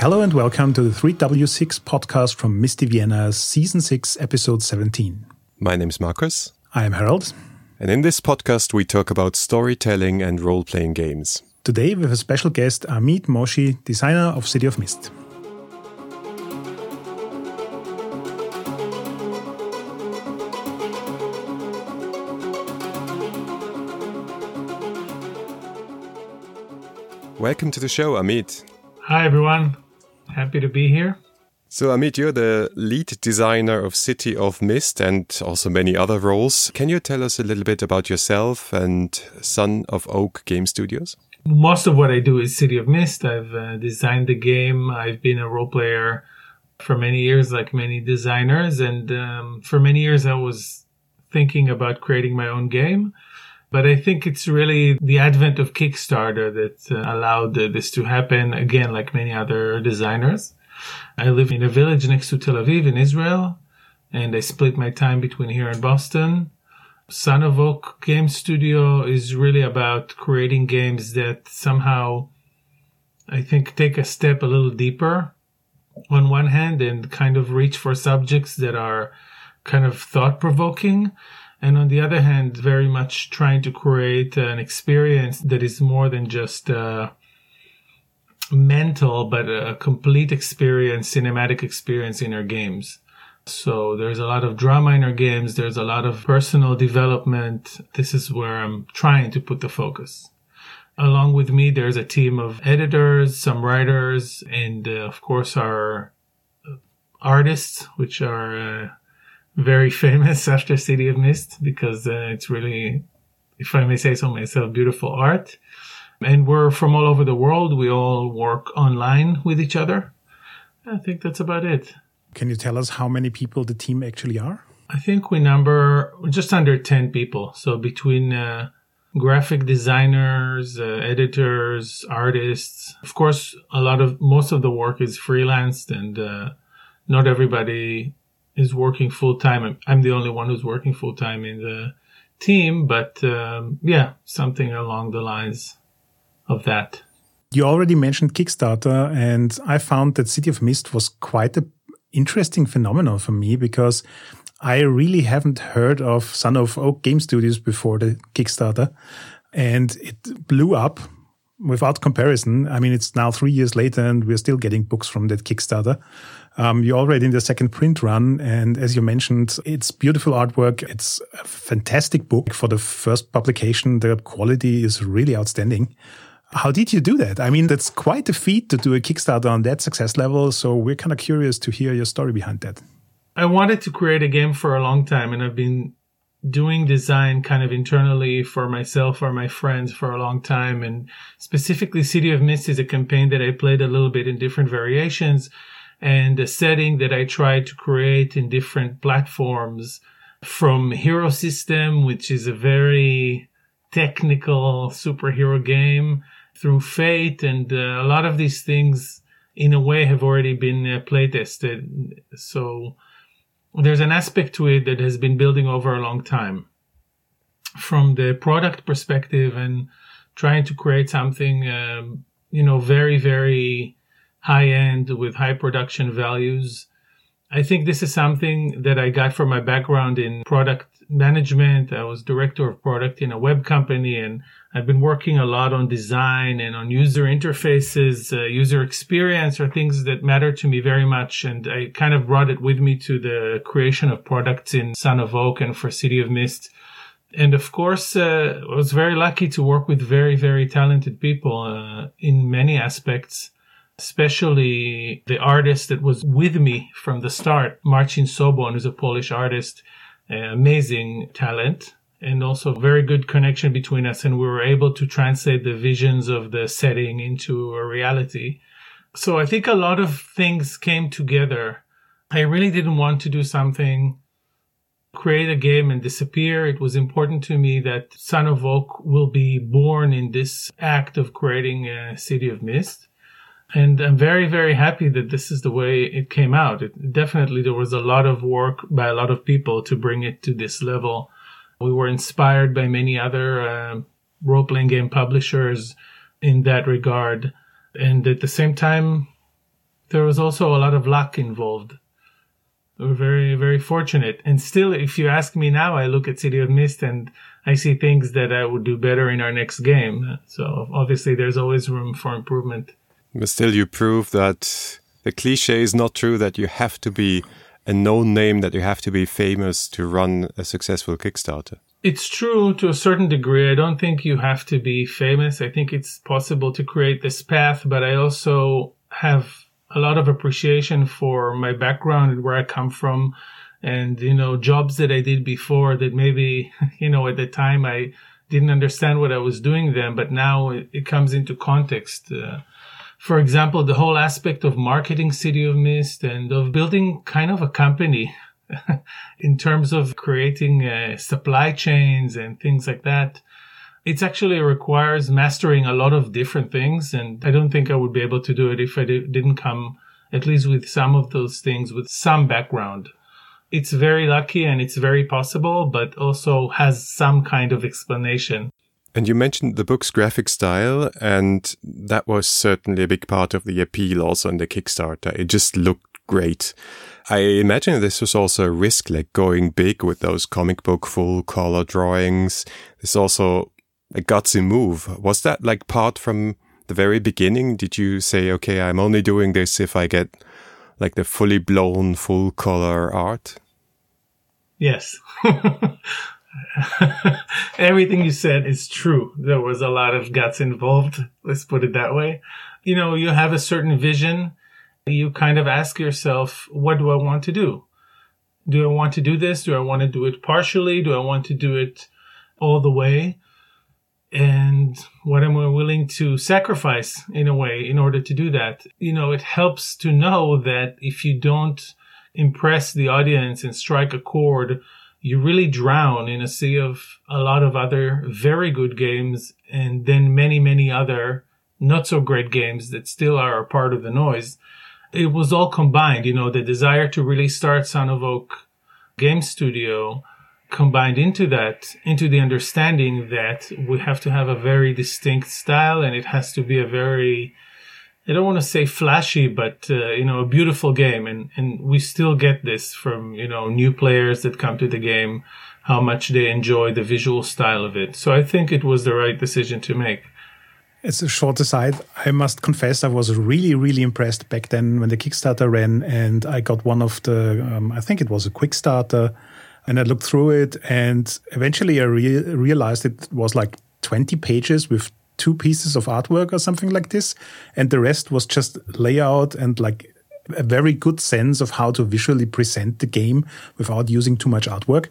Hello and welcome to the 3W6 podcast from Misty Vienna, Season 6, Episode 17. My name is Markus. I am Harold. And in this podcast, we talk about storytelling and role playing games. Today, we have a special guest, Amit Moshe, designer of City of Mist. Welcome to the show, Amit. Hi, everyone. Happy to be here. So, Amit, you're the lead designer of City of Mist and also many other roles. Can you tell us a little bit about yourself and Son of Oak Game Studios? Most of what I do is City of Mist. I've uh, designed the game. I've been a role player for many years, like many designers. And um, for many years, I was thinking about creating my own game. But I think it's really the advent of Kickstarter that uh, allowed this to happen again, like many other designers. I live in a village next to Tel Aviv in Israel, and I split my time between here and Boston. Son of Oak Game Studio is really about creating games that somehow I think take a step a little deeper on one hand and kind of reach for subjects that are kind of thought provoking and on the other hand, very much trying to create an experience that is more than just uh, mental, but a complete experience, cinematic experience in our games. So there's a lot of drama in our games. There's a lot of personal development. This is where I'm trying to put the focus. Along with me, there's a team of editors, some writers, and uh, of course our artists, which are uh, very famous after City of Mist because uh, it's really, if I may say so myself, beautiful art. And we're from all over the world. We all work online with each other. I think that's about it. Can you tell us how many people the team actually are? I think we number just under 10 people. So between uh, graphic designers, uh, editors, artists, of course, a lot of most of the work is freelanced and uh, not everybody is working full time. I'm the only one who's working full time in the team, but um, yeah, something along the lines of that. You already mentioned Kickstarter, and I found that City of Mist was quite an interesting phenomenon for me because I really haven't heard of Son of Oak Game Studios before the Kickstarter, and it blew up without comparison. I mean, it's now three years later, and we're still getting books from that Kickstarter. Um, you're already in the second print run. And as you mentioned, it's beautiful artwork. It's a fantastic book for the first publication. The quality is really outstanding. How did you do that? I mean, that's quite a feat to do a Kickstarter on that success level. So we're kind of curious to hear your story behind that. I wanted to create a game for a long time and I've been doing design kind of internally for myself or my friends for a long time. And specifically City of Mist is a campaign that I played a little bit in different variations and a setting that I tried to create in different platforms from Hero System, which is a very technical superhero game, through Fate, and uh, a lot of these things, in a way, have already been uh. So there's an aspect to it that has been building over a long time. From the product perspective and trying to create something, um, you know, very, very high end with high production values. I think this is something that I got from my background in product management. I was director of product in a web company and I've been working a lot on design and on user interfaces, uh, user experience are things that matter to me very much. And I kind of brought it with me to the creation of products in Son of Oak and for City of Mist. And of course, uh, I was very lucky to work with very, very talented people uh, in many aspects especially the artist that was with me from the start, Marcin Sobon, who's a Polish artist, uh, amazing talent and also very good connection between us. And we were able to translate the visions of the setting into a reality. So I think a lot of things came together. I really didn't want to do something, create a game and disappear. It was important to me that Son of Oak will be born in this act of creating a City of Mist and I'm very, very happy that this is the way it came out. It, definitely, there was a lot of work by a lot of people to bring it to this level. We were inspired by many other uh, role playing game publishers in that regard. And at the same time, there was also a lot of luck involved. We were very, very fortunate. And still, if you ask me now, I look at City of Mist and I see things that I would do better in our next game. So obviously, there's always room for improvement. But still, you prove that the cliche is not true that you have to be a known name, that you have to be famous to run a successful Kickstarter. It's true to a certain degree. I don't think you have to be famous. I think it's possible to create this path, but I also have a lot of appreciation for my background and where I come from and, you know, jobs that I did before that maybe, you know, at the time I didn't understand what I was doing then, but now it, comes into context. Uh, for example, the whole aspect of marketing City of Mist and of building kind of a company in terms of creating uh, supply chains and things like that it actually requires mastering a lot of different things. And I don't think I would be able to do it if I didn't come at least with some of those things with some background. It's very lucky and it's very possible, but also has some kind of explanation. And you mentioned the book's graphic style, and that was certainly a big part of the appeal also in the Kickstarter. It just looked great. I imagine this was also a risk, like going big with those comic book full color drawings. There's also a gutsy move. Was that like part from the very beginning? Did you say, okay, I'm only doing this if I get like the fully blown full color art? Yes. Everything you said is true. There was a lot of guts involved. Let's put it that way. You know, you have a certain vision. You kind of ask yourself, what do I want to do? Do I want to do this? Do I want to do it partially? Do I want to do it all the way? and what am I willing to sacrifice in a way in order to do that? You know, it helps to know that if you don't impress the audience and strike a chord, you really drown in a sea of a lot of other very good games and then many, many other not so great games that still are a part of the noise. It was all combined, you know, the desire to really start Son of Oak Game Studio combined into that, into the understanding that we have to have a very distinct style and it has to be a very, I don't want to say flashy, but, uh, you know, a beautiful game. And, and we still get this from, you know, new players that come to the game, how much they enjoy the visual style of it. So I think it was the right decision to make. As a short aside, I must confess I was really, really impressed back then when the Kickstarter ran and I got one of the, um, I think it was a quick starter and I looked through it, and eventually I re realized it was like 20 pages with two pieces of artwork or something like this. And the rest was just layout and like a very good sense of how to visually present the game without using too much artwork.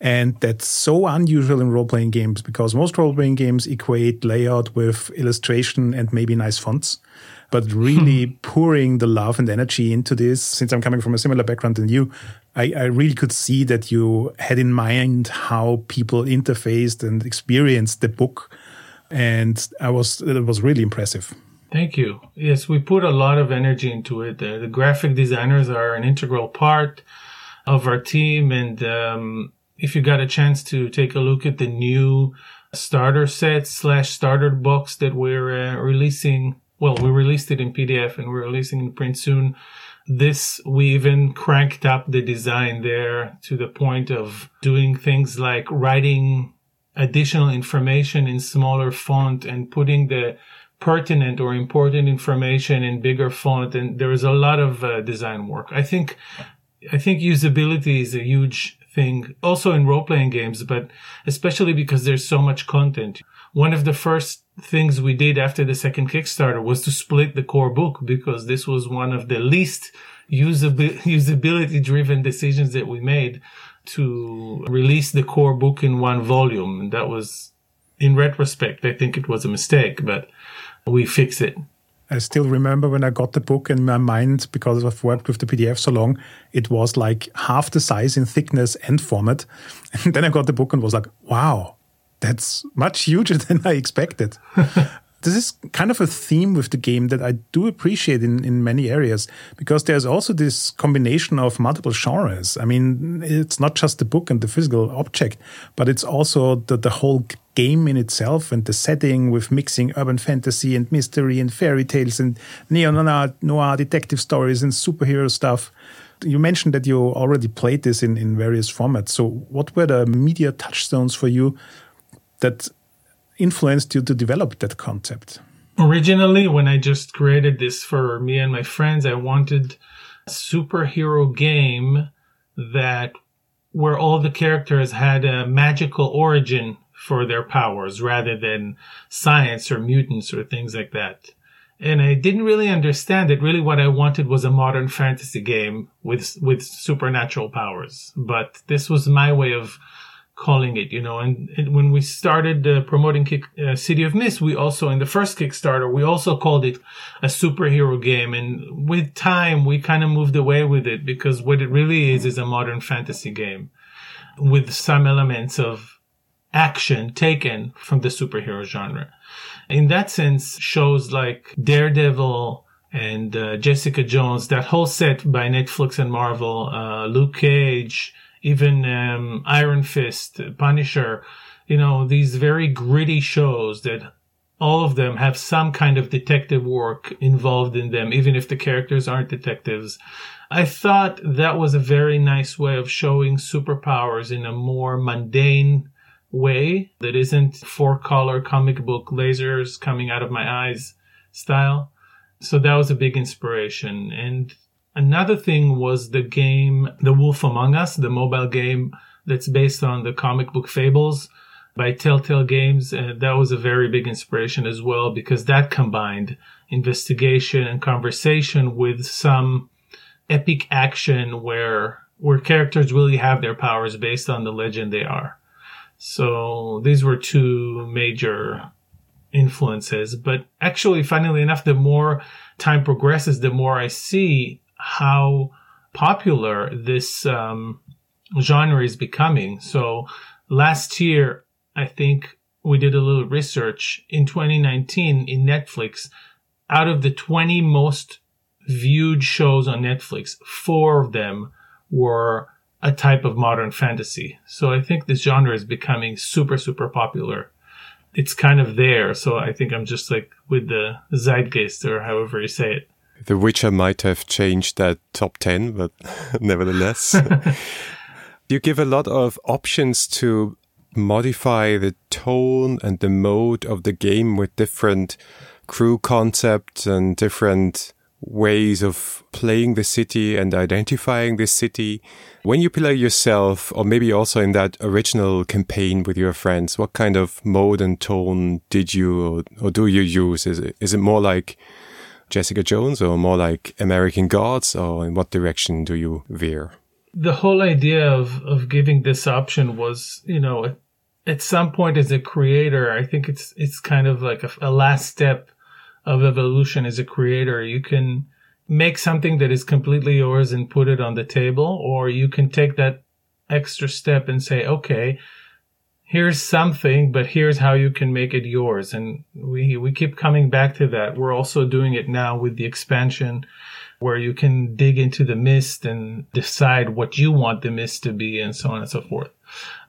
And that's so unusual in role playing games because most role playing games equate layout with illustration and maybe nice fonts but really hmm. pouring the love and energy into this. Since I'm coming from a similar background than you, I, I, really could see that you had in mind how people interfaced and experienced the book, and I was it was really impressive. Thank you. Yes, we put a lot of energy into it. Uh, the graphic designers are an integral part of our team, and um, if you got a chance to take a look at the new starter set slash starter box that we're uh, releasing well, we released it in PDF and we're releasing in print soon. This, we even cranked up the design there to the point of doing things like writing additional information in smaller font and putting the pertinent or important information in bigger font. And there is a lot of uh, design work. I think, I think usability is a huge thing also in role playing games, but especially because there's so much content. One of the first things we did after the second Kickstarter was to split the core book because this was one of the least usability driven decisions that we made to release the core book in one volume. That was, in retrospect, I think it was a mistake, but we fixed it. I still remember when I got the book in my mind because I've worked with the PDF so long, it was like half the size in thickness and format. And then I got the book and was like, wow, that's much huger than I expected. This is kind of a theme with the game that I do appreciate in, in many areas because there's also this combination of multiple genres. I mean, it's not just the book and the physical object, but it's also the, the whole game in itself and the setting with mixing urban fantasy and mystery and fairy tales and neo noir, detective stories and superhero stuff. You mentioned that you already played this in, in various formats. So, what were the media touchstones for you that influenced you to develop that concept? Originally, when I just created this for me and my friends, I wanted a superhero game that where all the characters had a magical origin for their powers rather than science or mutants or things like that. And I didn't really understand it. Really what I wanted was a modern fantasy game with, with supernatural powers. But this was my way of calling it, you know, and, and when we started uh, promoting Kick, uh, City of Mist, we also, in the first Kickstarter, we also called it a superhero game. And with time, we kind of moved away with it because what it really is is a modern fantasy game with some elements of action taken from the superhero genre. In that sense, shows like Daredevil, and uh, Jessica Jones, that whole set by Netflix and Marvel, uh, Luke Cage, even um, Iron Fist, Punisher, you know, these very gritty shows that all of them have some kind of detective work involved in them, even if the characters aren't detectives. I thought that was a very nice way of showing superpowers in a more mundane way that isn't four color comic book lasers coming out of my eyes style. So that was a big inspiration. And Another thing was the game The Wolf Among Us, the mobile game that's based on the comic book Fables by Telltale Games. And that was a very big inspiration as well because that combined investigation and conversation with some epic action where where characters really have their powers based on the legend they are. So these were two major influences. But actually, funnily enough, the more time progresses, the more I see how popular this um, genre is becoming. So last year, I think we did a little research in 2019 in Netflix. Out of the 20 most viewed shows on Netflix, four of them were a type of modern fantasy. So I think this genre is becoming super, super popular. It's kind of there. So I think I'm just like with the zeitgeist or however you say it. The Witcher might have changed that top 10, but nevertheless. you give a lot of options to modify the tone and the mode of the game with different crew concepts and different ways of playing the city and identifying the city. When you play yourself, or maybe also in that original campaign with your friends, what kind of mode and tone did you or, or do you use? Is it, is it more like Jessica Jones or more like American Gods, or in what direction do you veer? The whole idea of, of giving this option was, you know, at some point as a creator, I think it's it's kind of like a, a last step of evolution as a creator. You can make something that is completely yours and put it on the table, or you can take that extra step and say, okay, here's something, but here's how you can make it yours. And we, we keep coming back to that. We're also doing it now with the expansion where you can dig into the mist and decide what you want the mist to be and so on and so forth.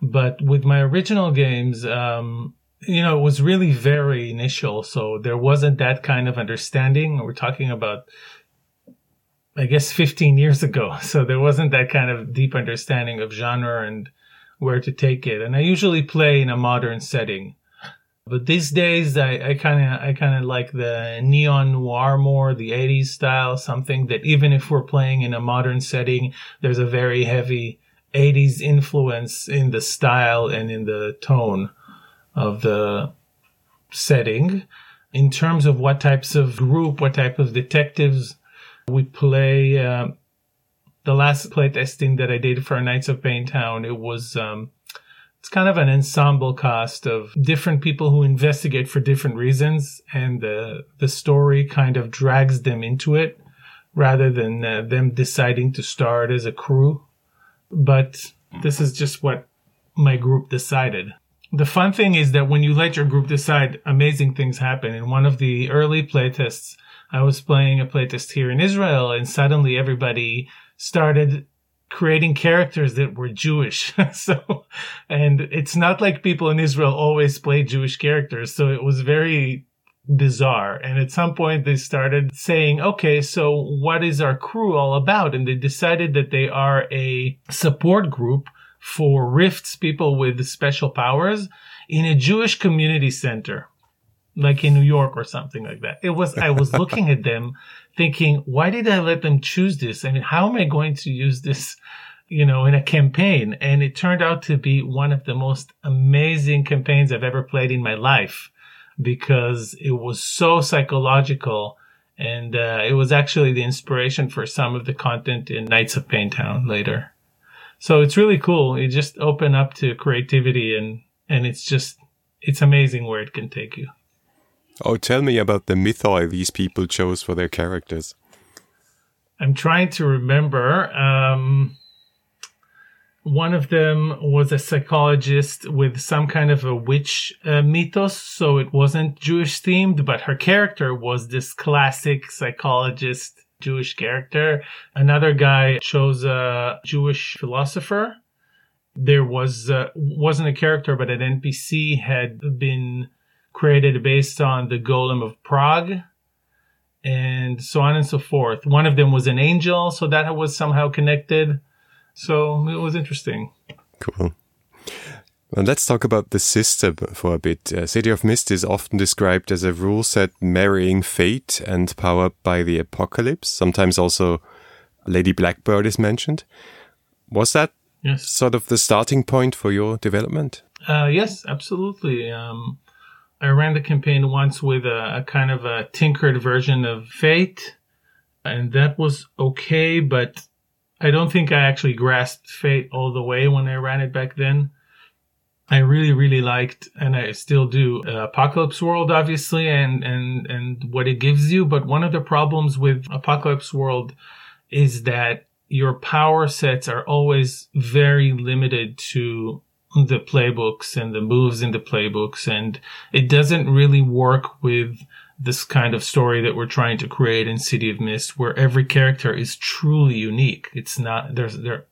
But with my original games, um, you know, it was really very initial. So there wasn't that kind of understanding. We're talking about, I guess, 15 years ago. So there wasn't that kind of deep understanding of genre and where to take it. And I usually play in a modern setting. But these days, I kind of, I kind of like the neon noir more, the 80s style, something that even if we're playing in a modern setting, there's a very heavy 80s influence in the style and in the tone of the setting. In terms of what types of group, what type of detectives we play, uh, the last playtesting that I did for Nights of Payne Town, it was um, it's kind of an ensemble cast of different people who investigate for different reasons, and the the story kind of drags them into it rather than uh, them deciding to start as a crew. But this is just what my group decided. The fun thing is that when you let your group decide, amazing things happen. In one of the early playtests, I was playing a playtest here in Israel, and suddenly everybody started creating characters that were Jewish. so, and it's not like people in Israel always play Jewish characters. So it was very bizarre. And at some point they started saying, okay, so what is our crew all about? And they decided that they are a support group for rifts, people with special powers in a Jewish community center, like in New York or something like that. It was, I was looking at them thinking, why did I let them choose this? I mean, how am I going to use this? you know, in a campaign. And it turned out to be one of the most amazing campaigns I've ever played in my life because it was so psychological. And uh, it was actually the inspiration for some of the content in Nights of Payne Town later. So it's really cool. You just open up to creativity and, and it's just, it's amazing where it can take you. Oh, tell me about the mythoi these people chose for their characters. I'm trying to remember. Um, one of them was a psychologist with some kind of a witch uh, mythos, so it wasn't Jewish themed, but her character was this classic psychologist Jewish character. Another guy chose a Jewish philosopher. There was uh, wasn't a character, but an NPC had been created based on the Golem of Prague, and so on and so forth. One of them was an angel, so that was somehow connected. So it was interesting. Cool. Well, let's talk about the system for a bit. Uh, City of Mist is often described as a rule set marrying fate and power by the apocalypse. Sometimes also Lady Blackbird is mentioned. Was that yes. sort of the starting point for your development? Uh, yes, absolutely. Um, I ran the campaign once with a, a kind of a tinkered version of Fate, and that was okay, but I don't think I actually grasped Fate all the way when I ran it back then. I really, really liked, and I still do, uh, Apocalypse World, obviously, and, and, and what it gives you. But one of the problems with Apocalypse World is that your power sets are always very limited to the playbooks and the moves in the playbooks. And it doesn't really work with this kind of story that we're trying to create in City of Mist, where every character is truly unique. It's not there's there.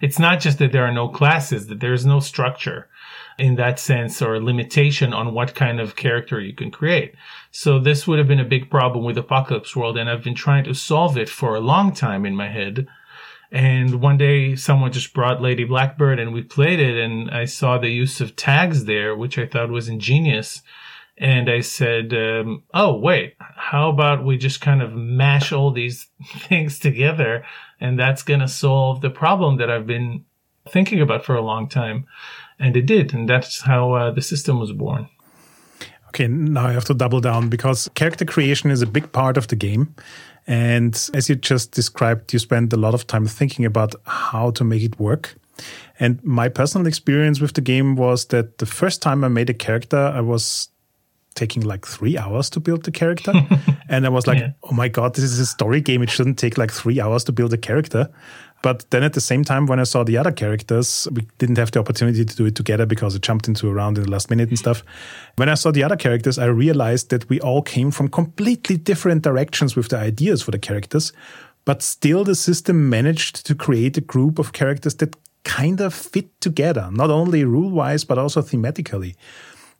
It's not just that there are no classes; that there's no structure in that sense or limitation on what kind of character you can create. So this would have been a big problem with Apocalypse World, and I've been trying to solve it for a long time in my head. And one day someone just brought Lady Blackbird and we played it and I saw the use of tags there, which I thought was ingenious and I said, um, "Oh, wait, how about we just kind of mash all these things together, and that's going to solve the problem that I've been thinking about for a long time." And it did, and that's how uh, the system was born. Okay, now I have to double down because character creation is a big part of the game. And as you just described, you spent a lot of time thinking about how to make it work. And my personal experience with the game was that the first time I made a character, I was taking like three hours to build the character. and I was like, yeah. oh my God, this is a story game. It shouldn't take like three hours to build a character. But then at the same time, when I saw the other characters, we didn't have the opportunity to do it together because it jumped into a round in the last minute and stuff. When I saw the other characters, I realized that we all came from completely different directions with the ideas for the characters. But still, the system managed to create a group of characters that kind of fit together, not only rule wise, but also thematically.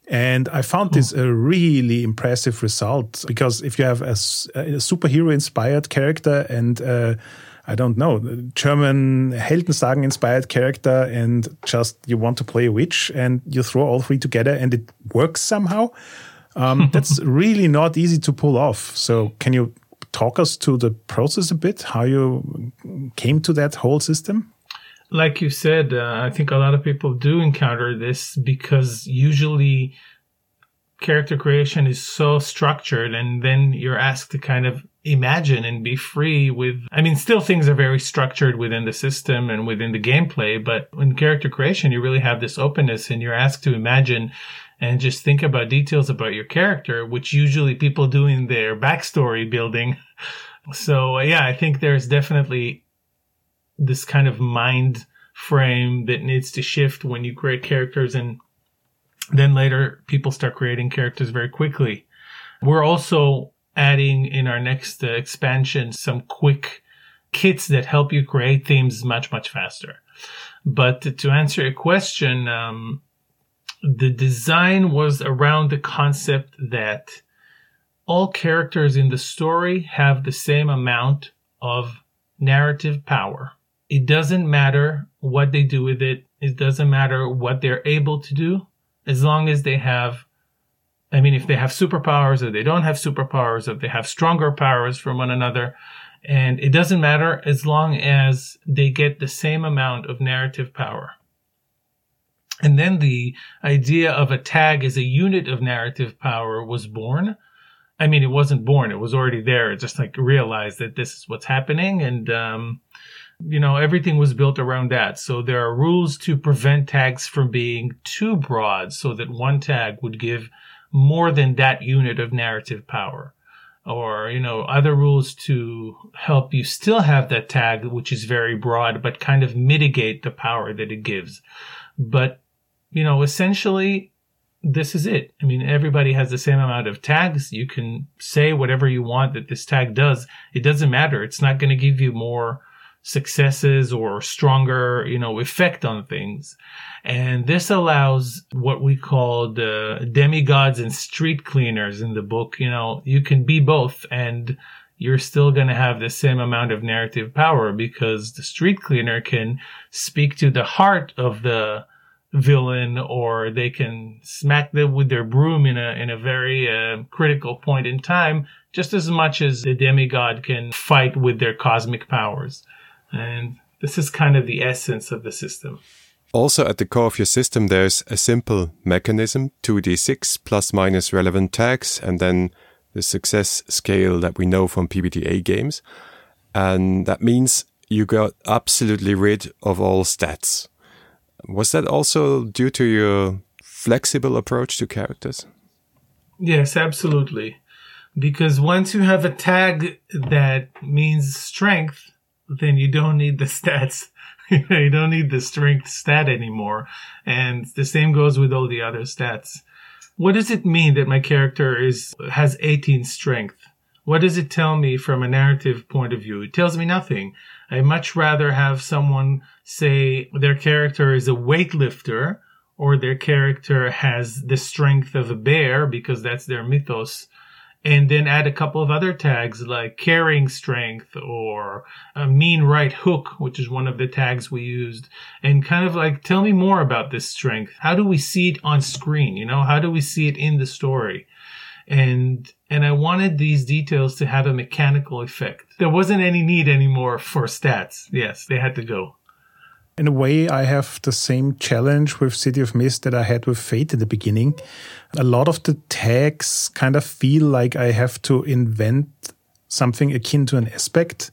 And I found this a really impressive result because if you have a, a superhero inspired character and uh, I don't know, German Heldensagen inspired character and just you want to play a witch and you throw all three together and it works somehow. Um, that's really not easy to pull off. So can you talk us to the process a bit, how you came to that whole system? like you said, uh, I think a lot of people do encounter this because usually character creation is so structured and then you're asked to kind of imagine and be free with i mean still things are very structured within the system and within the gameplay but in character creation you really have this openness and you're asked to imagine and just think about details about your character which usually people do in their backstory building so uh, yeah i think there's definitely this kind of mind frame that needs to shift when you create characters and then later people start creating characters very quickly. We're also adding in our next uh, expansion some quick kits that help you create themes much, much faster. But to answer your question, um, the design was around the concept that all characters in the story have the same amount of narrative power. It doesn't matter what they do with it. It doesn't matter what they're able to do as long as they have I mean, if they have superpowers or they don't have superpowers, or if they have stronger powers from one another, and it doesn't matter as long as they get the same amount of narrative power. And then the idea of a tag as a unit of narrative power was born. I mean, it wasn't born; it was already there. It just like realized that this is what's happening, and um, you know, everything was built around that. So there are rules to prevent tags from being too broad, so that one tag would give more than that unit of narrative power. Or you know other rules to help you still have that tag which is very broad but kind of mitigate the power that it gives. But you know essentially this is it. I mean everybody has the same amount of tags. You can say whatever you want that this tag does. It doesn't matter. It's not going to give you more successes or stronger, you know, effect on things. And this allows what we call the demigods and street cleaners in the book. You know, you can be both and you're still going to have the same amount of narrative power because the street cleaner can speak to the heart of the villain or they can smack them with their broom in a in a very uh, critical point in time just as much as the demigod can fight with their cosmic powers and this is kind of the essence of the system. Also, at the core of your system, there's a simple mechanism 2d6 plus minus relevant tags, and then the success scale that we know from PBTA games. And that means you got absolutely rid of all stats. Was that also due to your flexible approach to characters? Yes, absolutely. Because once you have a tag that means strength, then you don't need the stats. you don't need the strength stat anymore. And the same goes with all the other stats. What does it mean that my character is, has 18 strength? What does it tell me from a narrative point of view? It tells me nothing. I much rather have someone say their character is a weightlifter or their character has the strength of a bear because that's their mythos and then add a couple of other tags like carrying strength or a mean right hook, which is one of the tags we used, and kind of like tell me more about this strength. How do we see it on screen? You know, how do we see it in the story? And and I wanted these details to have a mechanical effect. There wasn't any need anymore for stats. Yes, they had to go. In a way, I have the same challenge with City of Mist that I had with Fate in the beginning. A lot of the tags kind of feel like I have to invent something akin to an aspect.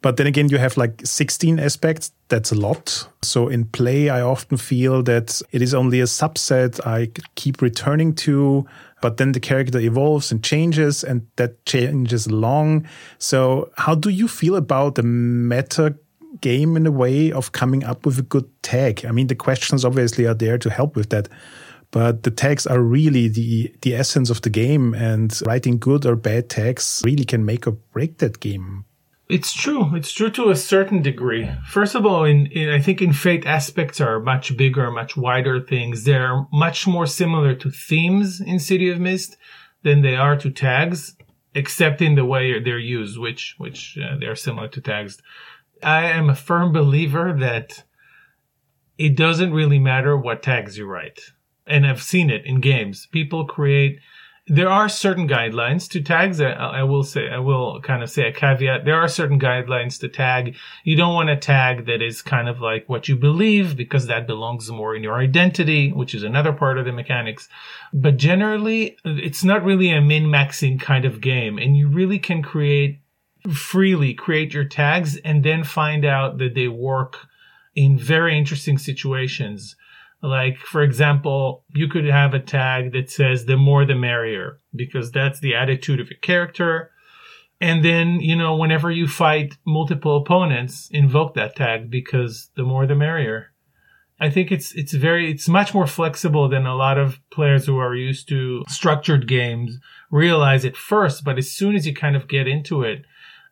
But then again, you have like 16 aspects. That's a lot. So in play, I often feel that it is only a subset I keep returning to, but then the character evolves and changes and that changes along. So how do you feel about the meta game in a way of coming up with a good tag. I mean, the questions obviously are there to help with that, but the tags are really the the essence of the game, and writing good or bad tags really can make or break that game. It's true. It's true to a certain degree. First of all, in, in, I think in Fate aspects are much bigger, much wider things. They're much more similar to themes in City of Mist than they are to tags, except in the way they're used, which which uh, they're similar to tags. I am a firm believer that it doesn't really matter what tags you write. And I've seen it in games. People create, there are certain guidelines to tags. I, I, will say, I will kind of say a caveat. There are certain guidelines to tag. You don't want a tag that is kind of like what you believe because that belongs more in your identity, which is another part of the mechanics. But generally, it's not really a min-maxing kind of game and you really can create freely create your tags and then find out that they work in very interesting situations. Like, for example, you could have a tag that says the more the merrier because that's the attitude of your character. And then, you know, whenever you fight multiple opponents, invoke that tag because the more the merrier. I think it's it's very it's much more flexible than a lot of players who are used to structured games realize at first, but as soon as you kind of get into it,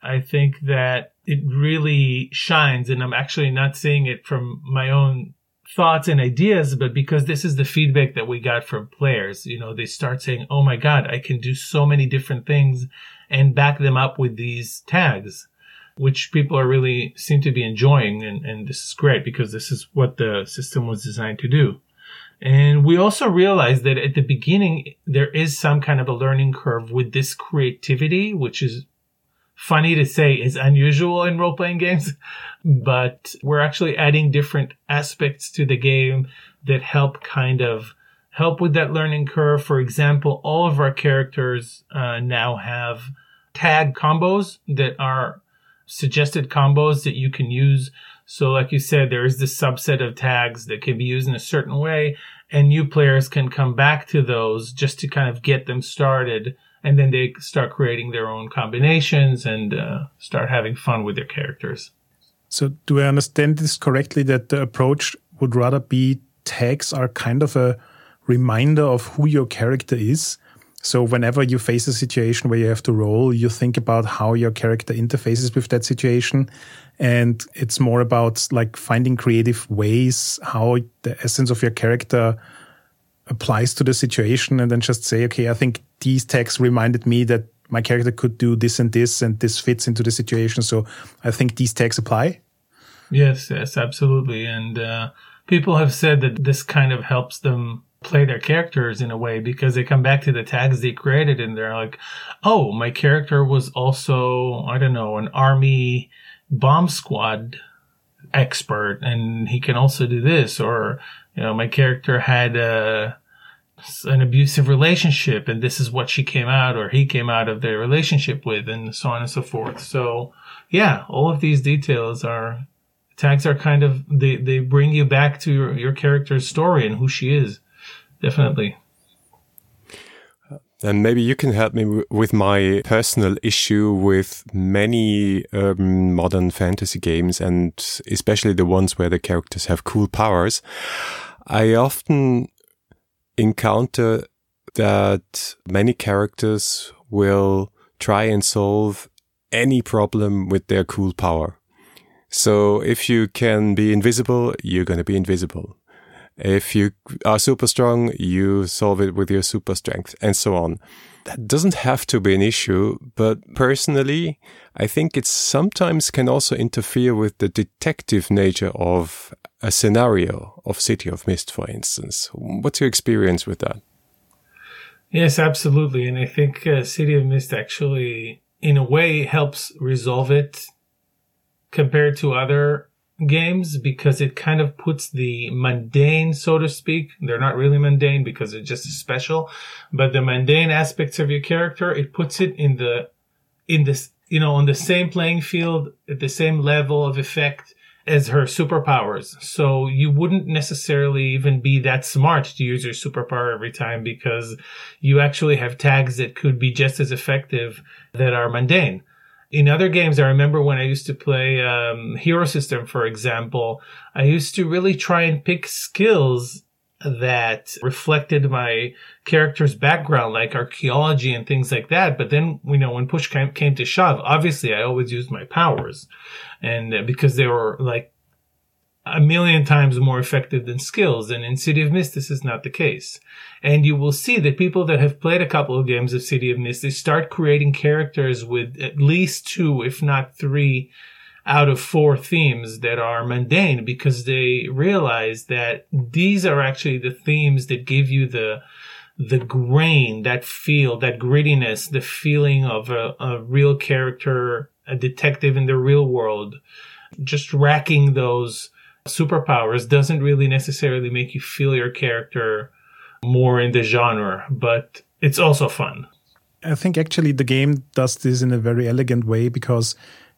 I think that it really shines. And I'm actually not saying it from my own thoughts and ideas, but because this is the feedback that we got from players. You know, they start saying, Oh my God, I can do so many different things and back them up with these tags, which people are really seem to be enjoying. And, and this is great because this is what the system was designed to do. And we also realized that at the beginning, there is some kind of a learning curve with this creativity, which is funny to say is unusual in role playing games, but we're actually adding different aspects to the game that help kind of help with that learning curve. For example, all of our characters uh, now have tag combos that are suggested combos that you can use. So, like you said, there is this subset of tags that can be used in a certain way, and new players can come back to those just to kind of get them started and then they start creating their own combinations and uh, start having fun with their characters. So, do I understand this correctly that the approach would rather be tags are kind of a reminder of who your character is? So, whenever you face a situation where you have to roll, you think about how your character interfaces with that situation. And it's more about like finding creative ways how the essence of your character applies to the situation and then just say, okay, I think these tags reminded me that my character could do this and this and this fits into the situation. So I think these tags apply. Yes, yes, absolutely. And uh, people have said that this kind of helps them play their characters in a way because they come back to the tags they created and they're like, oh, my character was also, I don't know, an army bomb squad expert and he can also do this or you know my character had a an abusive relationship and this is what she came out or he came out of their relationship with and so on and so forth. So yeah, all of these details are tags are kind of they, they bring you back to your, your character's story and who she is. Definitely. And maybe you can help me with my personal issue with many um, modern fantasy games and especially the ones where the characters have cool powers. I often encounter that many characters will try and solve any problem with their cool power. So if you can be invisible, you're going to be invisible. If you are super strong, you solve it with your super strength and so on. That doesn't have to be an issue, but personally, I think it sometimes can also interfere with the detective nature of a scenario of City of Mist, for instance. What's your experience with that? Yes, absolutely. And I think uh, City of Mist actually, in a way, helps resolve it compared to other games because it kind of puts the mundane, so to speak. They're not really mundane because they're just special, but the mundane aspects of your character, it puts it in the, in this, you know, on the same playing field at the same level of effect as her superpowers. So you wouldn't necessarily even be that smart to use your superpower every time because you actually have tags that could be just as effective that are mundane. In other games, I remember when I used to play um, Hero System, for example, I used to really try and pick skills that reflected my character's background, like archaeology and things like that. But then, you know, when push came, came to shove, obviously I always used my powers and uh, because they were like a million times more effective than skills. And in City of Mist, this is not the case. And you will see that people that have played a couple of games of City of Mist, they start creating characters with at least two, if not three out of four themes that are mundane because they realize that these are actually the themes that give you the the grain, that feel, that grittiness, the feeling of a, a real character, a detective in the real world. Just racking those superpowers doesn't really necessarily make you feel your character more in the genre, but it's also fun. I think actually the game does this in a very elegant way because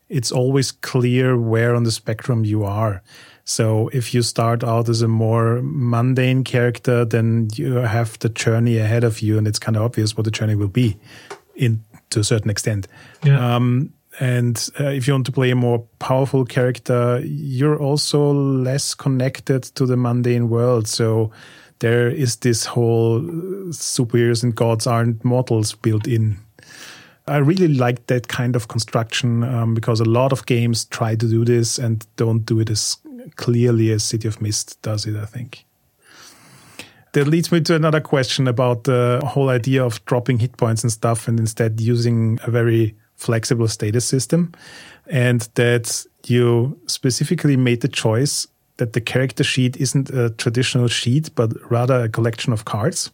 it's always clear where on the spectrum you are. So if you start out as a more mundane character, then you have the journey ahead of you, and it's kind of obvious what the journey will be, in to a certain extent. Yeah. Um, and uh, if you want to play a more powerful character, you're also less connected to the mundane world. So there is this whole superheroes and gods aren't mortals built in I really like that kind of construction um, because a lot of games try to do this and don't do it as clearly as City of Mist does it, I think. That leads me to another question about the whole idea of dropping hit points and stuff and instead using a very flexible status system. And that you specifically made the choice that the character sheet isn't a traditional sheet, but rather a collection of cards.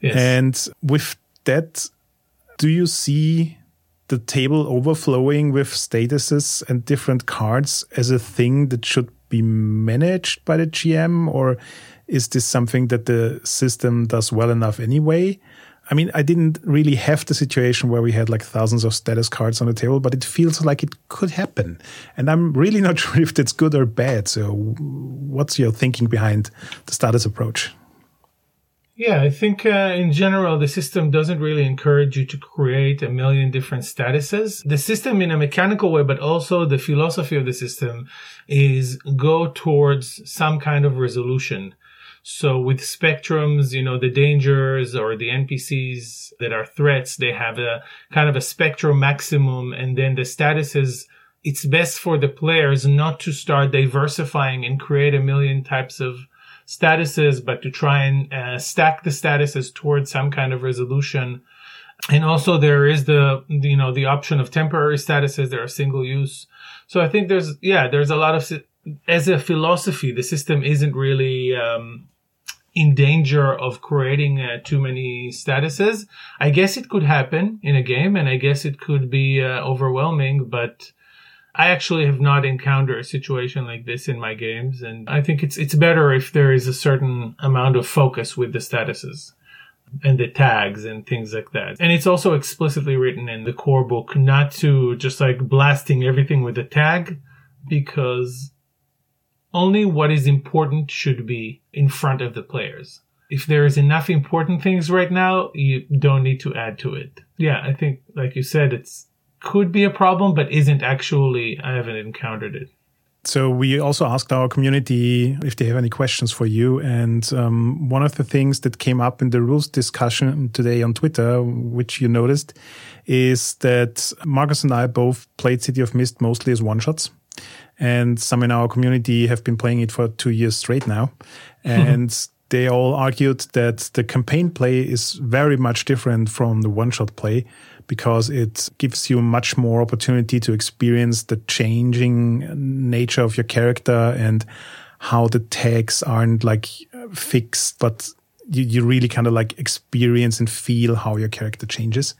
Yes. And with that, do you see the table overflowing with statuses and different cards as a thing that should be managed by the GM, or is this something that the system does well enough anyway? I mean, I didn't really have the situation where we had like thousands of status cards on the table, but it feels like it could happen. And I'm really not sure if that's good or bad. So, what's your thinking behind the status approach? Yeah, I think uh, in general, the system doesn't really encourage you to create a million different statuses. The system in a mechanical way, but also the philosophy of the system is go towards some kind of resolution. So with spectrums, you know, the dangers or the NPCs that are threats, they have a kind of a spectrum maximum. And then the statuses, it's best for the players not to start diversifying and create a million types of statuses, but to try and uh, stack the statuses towards some kind of resolution. And also there is the, you know, the option of temporary statuses that are single use. So I think there's, yeah, there's a lot of, as a philosophy, the system isn't really, um, in danger of creating uh, too many statuses. I guess it could happen in a game, and I guess it could be uh, overwhelming, but I actually have not encountered a situation like this in my games, and I think it's it's better if there is a certain amount of focus with the statuses and the tags and things like that. And it's also explicitly written in the core book not to just like blasting everything with a tag because only what is important should be in front of the players. If there is enough important things right now, you don't need to add to it. Yeah, I think, like you said, it's could be a problem, but isn't actually. I haven't encountered it. So we also asked our community if they have any questions for you, and um, one of the things that came up in the rules discussion today on Twitter, which you noticed, is that Marcus and I both played City of Mist mostly as one shots and some in our community have been playing it for two years straight now. Mm-hmm. And they all argued that the campaign play is very much different from the one shot play because it gives you much more opportunity to experience the changing nature of your character and how the tags aren't like fixed, but you, you really kind of like experience and feel how your character changes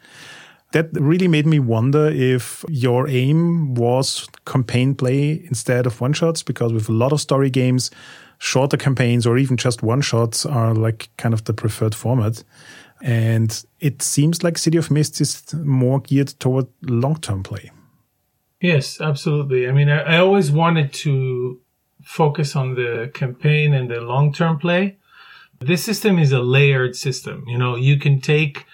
that really made me wonder if your aim was campaign play instead of one shots, because with a lot of story games, shorter campaigns or even just one shots are like kind of the preferred format. And it seems like City of Mist is more geared toward long term play. Yes, absolutely. I mean, I, I always wanted to focus on the campaign and the long term play. This system is a layered system. You know, you can take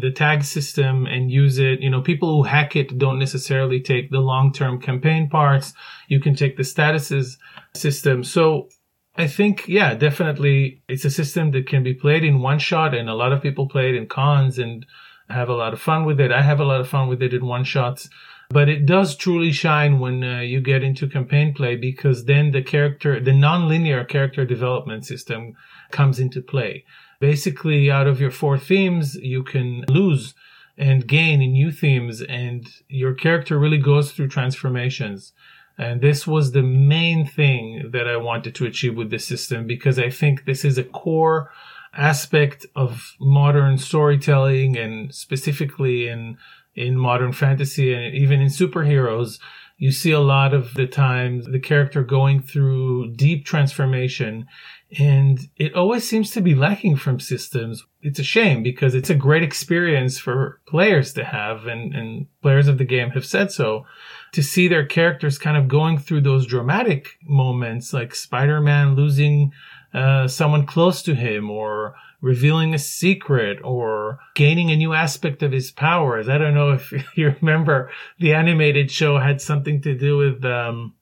the tag system and use it. You know, people who hack it don't necessarily take the long-term campaign parts. You can take the statuses system. So I think, yeah, definitely it's a system that can be played in one shot and a lot of people play it in cons and have a lot of fun with it. I have a lot of fun with it in one shots. But it does truly shine when uh, you get into campaign play because then the character, the non-linear character development system comes into play basically out of your four themes, you can lose and gain in new themes and your character really goes through transformations. And this was the main thing that I wanted to achieve with this system because I think this is a core aspect of modern storytelling and specifically in in modern fantasy and even in superheroes you see a lot of the times the character going through deep transformation and it always seems to be lacking from systems. It's a shame because it's a great experience for players to have and, and players of the game have said so to see their characters kind of going through those dramatic moments like Spider-Man losing uh, someone close to him or revealing a secret or gaining a new aspect of his powers. I don't know if you remember the animated show had something to do with, um,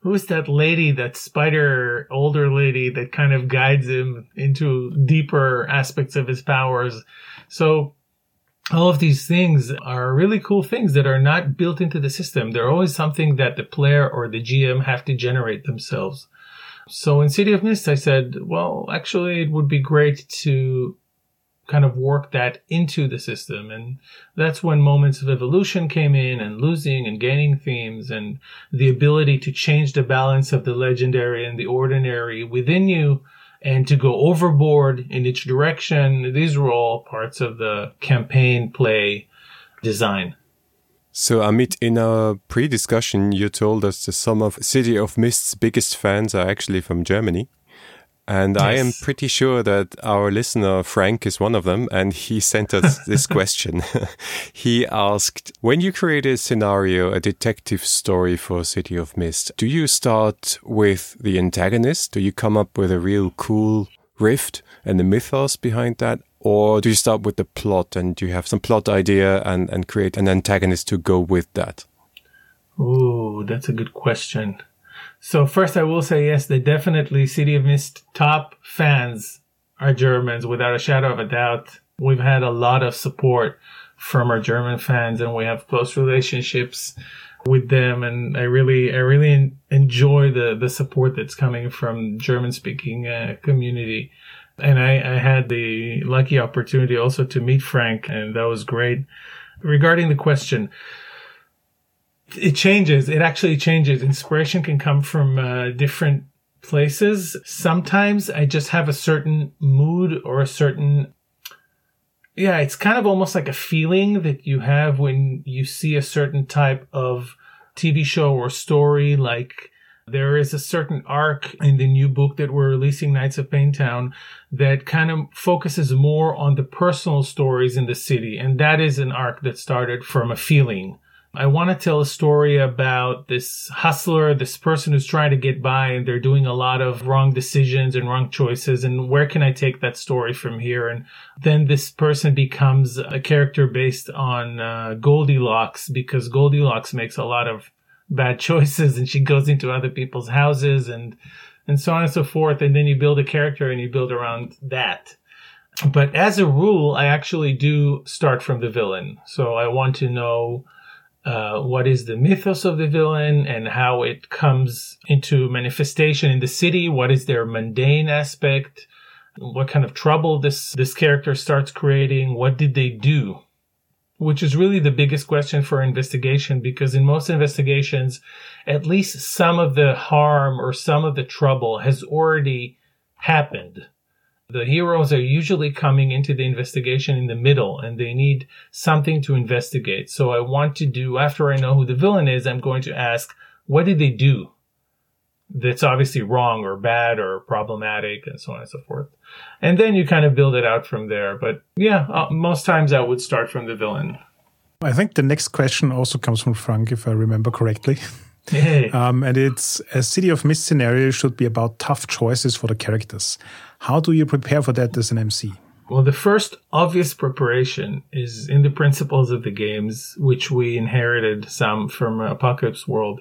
who's that lady, that spider older lady that kind of guides him into deeper aspects of his powers. So all of these things are really cool things that are not built into the system. They're always something that the player or the GM have to generate themselves. So in City of Mist, I said, well, actually, it would be great to kind of work that into the system. And that's when moments of evolution came in and losing and gaining themes and the ability to change the balance of the legendary and the ordinary within you and to go overboard in each direction. These were all parts of the campaign play design. So, Amit, in our pre discussion, you told us that some of City of Mist's biggest fans are actually from Germany. And yes. I am pretty sure that our listener, Frank, is one of them. And he sent us this question. he asked, when you create a scenario, a detective story for City of Mist, do you start with the antagonist? Do you come up with a real cool rift and the mythos behind that? Or do you start with the plot and do you have some plot idea and, and create an antagonist to go with that? Oh, that's a good question. So first, I will say yes, they definitely City of Mist top fans are Germans without a shadow of a doubt. We've had a lot of support from our German fans, and we have close relationships with them. And I really, I really enjoy the the support that's coming from German speaking uh, community. And I, I had the lucky opportunity also to meet Frank, and that was great. Regarding the question, it changes. It actually changes. Inspiration can come from uh, different places. Sometimes I just have a certain mood or a certain yeah, it's kind of almost like a feeling that you have when you see a certain type of TV show or story. Like there is a certain arc in the new book that we're releasing, Nights of Payne Town, that kind of focuses more on the personal stories in the city. And that is an arc that started from a feeling. I want to tell a story about this hustler, this person who's trying to get by and they're doing a lot of wrong decisions and wrong choices. And where can I take that story from here? And then this person becomes a character based on uh, Goldilocks because Goldilocks makes a lot of bad choices and she goes into other people's houses and, and so on and so forth. And then you build a character and you build around that. But as a rule, I actually do start from the villain. So I want to know uh, what is the mythos of the villain and how it comes into manifestation in the city. What is their mundane aspect? What kind of trouble this, this character starts creating? What did they do? Which is really the biggest question for investigation because in most investigations, at least some of the harm or some of the trouble has already happened. The heroes are usually coming into the investigation in the middle and they need something to investigate. So I want to do, after I know who the villain is, I'm going to ask, what did they do? That's obviously wrong or bad or problematic and so on and so forth. And then you kind of build it out from there. But yeah, uh, most times I would start from the villain. I think the next question also comes from Frank, if I remember correctly. Hey. Um, and it's a City of Mist scenario should be about tough choices for the characters. How do you prepare for that as an MC? Well, the first obvious preparation is in the principles of the games, which we inherited some from Apocalypse World.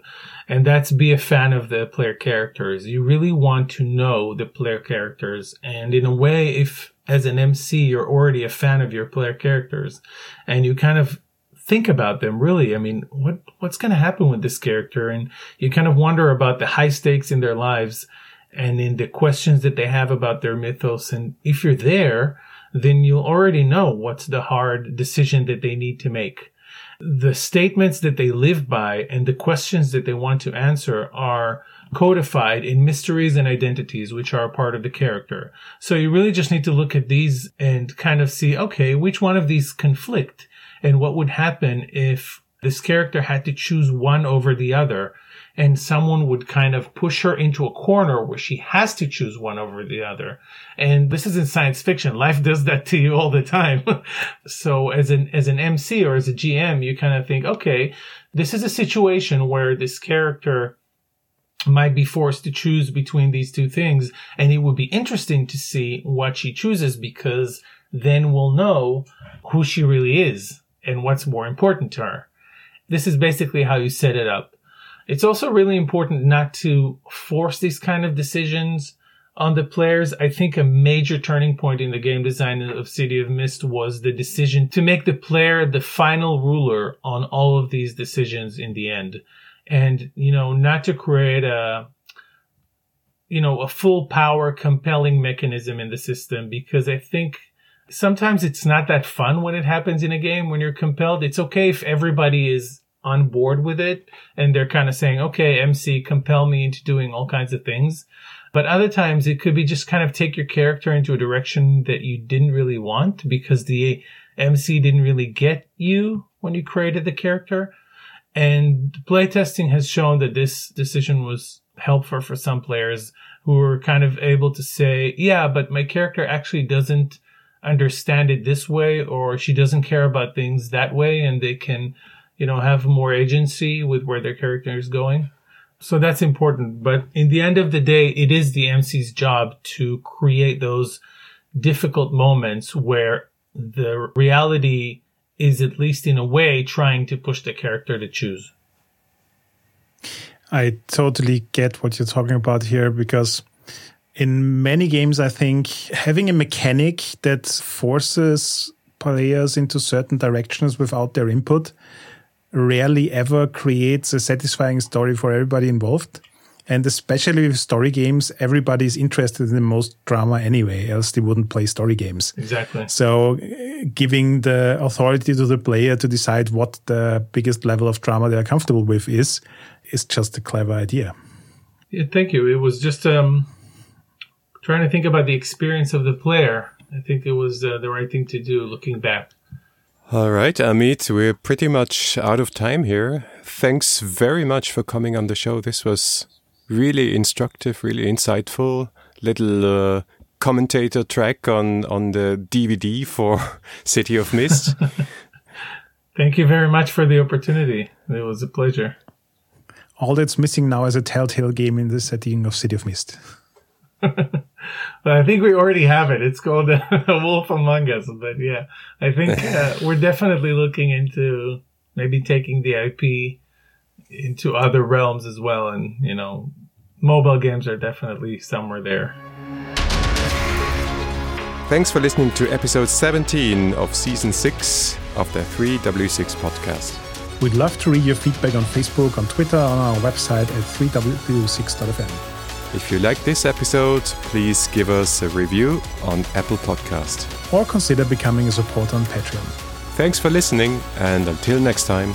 And that's be a fan of the player characters. You really want to know the player characters. And in a way, if as an MC, you're already a fan of your player characters and you kind of think about them really. I mean, what, what's going to happen with this character? And you kind of wonder about the high stakes in their lives and in the questions that they have about their mythos. And if you're there, then you'll already know what's the hard decision that they need to make. The statements that they live by and the questions that they want to answer are codified in mysteries and identities, which are a part of the character. So you really just need to look at these and kind of see, okay, which one of these conflict and what would happen if this character had to choose one over the other and someone would kind of push her into a corner where she has to choose one over the other. And this is in science fiction. Life does that to you all the time. so as an, as an MC or as a GM, you kind of think, okay, this is a situation where this character might be forced to choose between these two things. And it would be interesting to see what she chooses because then we'll know who she really is and what's more important to her. This is basically how you set it up. It's also really important not to force these kind of decisions on the players, I think a major turning point in the game design of City of Mist was the decision to make the player the final ruler on all of these decisions in the end. And, you know, not to create a, you know, a full power compelling mechanism in the system because I think sometimes it's not that fun when it happens in a game when you're compelled. It's okay if everybody is on board with it and they're kind of saying, okay, MC, compel me into doing all kinds of things. But other times it could be just kind of take your character into a direction that you didn't really want because the MC didn't really get you when you created the character. And playtesting has shown that this decision was helpful for some players who were kind of able to say, yeah, but my character actually doesn't understand it this way or she doesn't care about things that way and they can, you know, have more agency with where their character is going. So that's important. But in the end of the day, it is the MC's job to create those difficult moments where the reality is at least in a way trying to push the character to choose. I totally get what you're talking about here because in many games, I think having a mechanic that forces players into certain directions without their input rarely ever creates a satisfying story for everybody involved. And especially with story games, everybody's interested in the most drama anyway, else they wouldn't play story games. Exactly. So giving the authority to the player to decide what the biggest level of drama they're comfortable with is, is just a clever idea. Yeah, thank you. It was just um, trying to think about the experience of the player. I think it was uh, the right thing to do looking back. All right, Amit, we're pretty much out of time here. Thanks very much for coming on the show. This was really instructive, really insightful. Little uh, commentator track on on the DVD for City of Mist. Thank you very much for the opportunity. It was a pleasure. All that's missing now is a Telltale game in the setting of City of Mist. I think we already have it. It's called uh, Wolf Among Us. But yeah, I think uh, we're definitely looking into maybe taking the IP into other realms as well. And, you know, mobile games are definitely somewhere there. Thanks for listening to episode 17 of season 6 of the 3W6 podcast. We'd love to read your feedback on Facebook, on Twitter, on our website at 3W6.fm. If you like this episode, please give us a review on Apple Podcast. Or consider becoming a supporter on Patreon. Thanks for listening, and until next time.